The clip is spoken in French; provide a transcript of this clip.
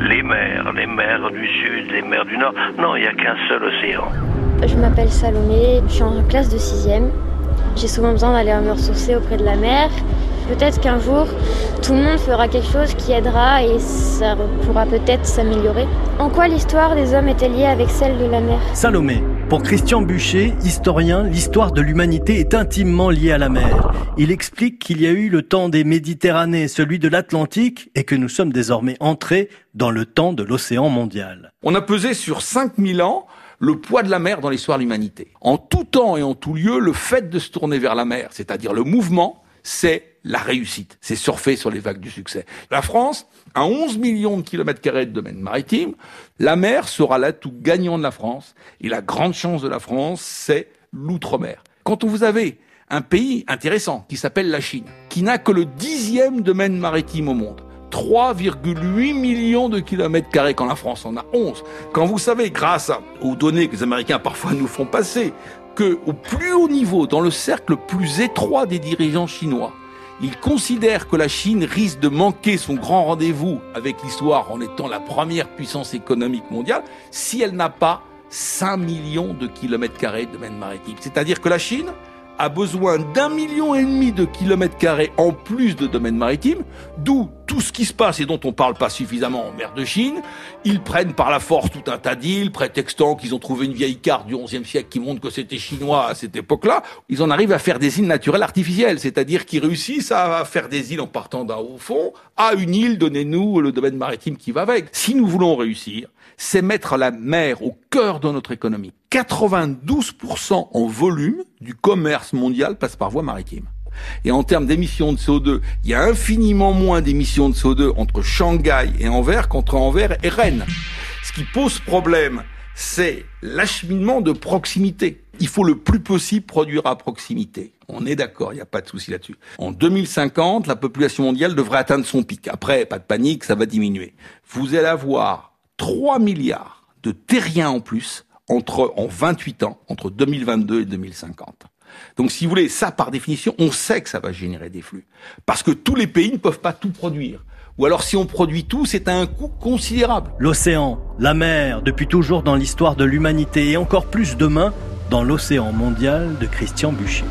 les mers, les mers du sud, les mers du nord. Non, il n'y a qu'un seul océan. Je m'appelle Salomé, je suis en classe de 6ème. J'ai souvent besoin d'aller me ressourcer auprès de la mer. Peut-être qu'un jour, tout le monde fera quelque chose qui aidera et ça pourra peut-être s'améliorer. En quoi l'histoire des hommes était liée avec celle de la mer? Salomé, pour Christian Bûcher, historien, l'histoire de l'humanité est intimement liée à la mer. Il explique qu'il y a eu le temps des Méditerranées, celui de l'Atlantique, et que nous sommes désormais entrés dans le temps de l'océan mondial. On a pesé sur 5000 ans le poids de la mer dans l'histoire de l'humanité. En tout temps et en tout lieu, le fait de se tourner vers la mer, c'est-à-dire le mouvement, c'est la réussite. C'est surfer sur les vagues du succès. La France a 11 millions de kilomètres carrés de domaine maritime. La mer sera l'atout gagnant de la France. Et la grande chance de la France, c'est l'outre-mer. Quand vous avez un pays intéressant qui s'appelle la Chine, qui n'a que le dixième domaine maritime au monde, 3,8 millions de kilomètres carrés quand la France en a 11. Quand vous savez, grâce aux données que les Américains parfois nous font passer, que au plus haut niveau, dans le cercle plus étroit des dirigeants chinois, ils considèrent que la Chine risque de manquer son grand rendez-vous avec l'histoire en étant la première puissance économique mondiale si elle n'a pas 5 millions de kilomètres carrés de domaine maritime. C'est-à-dire que la Chine a besoin d'un million et demi de kilomètres carrés en plus de domaine maritime, d'où tout ce qui se passe et dont on parle pas suffisamment en mer de Chine. Ils prennent par la force tout un tas d'îles, prétextant qu'ils ont trouvé une vieille carte du XIe siècle qui montre que c'était chinois à cette époque-là. Ils en arrivent à faire des îles naturelles artificielles, c'est-à-dire qu'ils réussissent à faire des îles en partant d'un haut fond à une île, donnez-nous le domaine maritime qui va avec. Si nous voulons réussir, c'est mettre la mer au cœur de notre économie. 92% en volume du commerce mondial passe par voie maritime. Et en termes d'émissions de CO2, il y a infiniment moins d'émissions de CO2 entre Shanghai et Anvers qu'entre Anvers et Rennes. Ce qui pose problème, c'est l'acheminement de proximité. Il faut le plus possible produire à proximité. On est d'accord, il n'y a pas de souci là-dessus. En 2050, la population mondiale devrait atteindre son pic. Après, pas de panique, ça va diminuer. Vous allez avoir 3 milliards de terriens en plus entre, en 28 ans, entre 2022 et 2050. Donc, si vous voulez, ça, par définition, on sait que ça va générer des flux. Parce que tous les pays ne peuvent pas tout produire. Ou alors, si on produit tout, c'est à un coût considérable. L'océan, la mer, depuis toujours dans l'histoire de l'humanité et encore plus demain dans l'océan mondial de Christian Bûcher.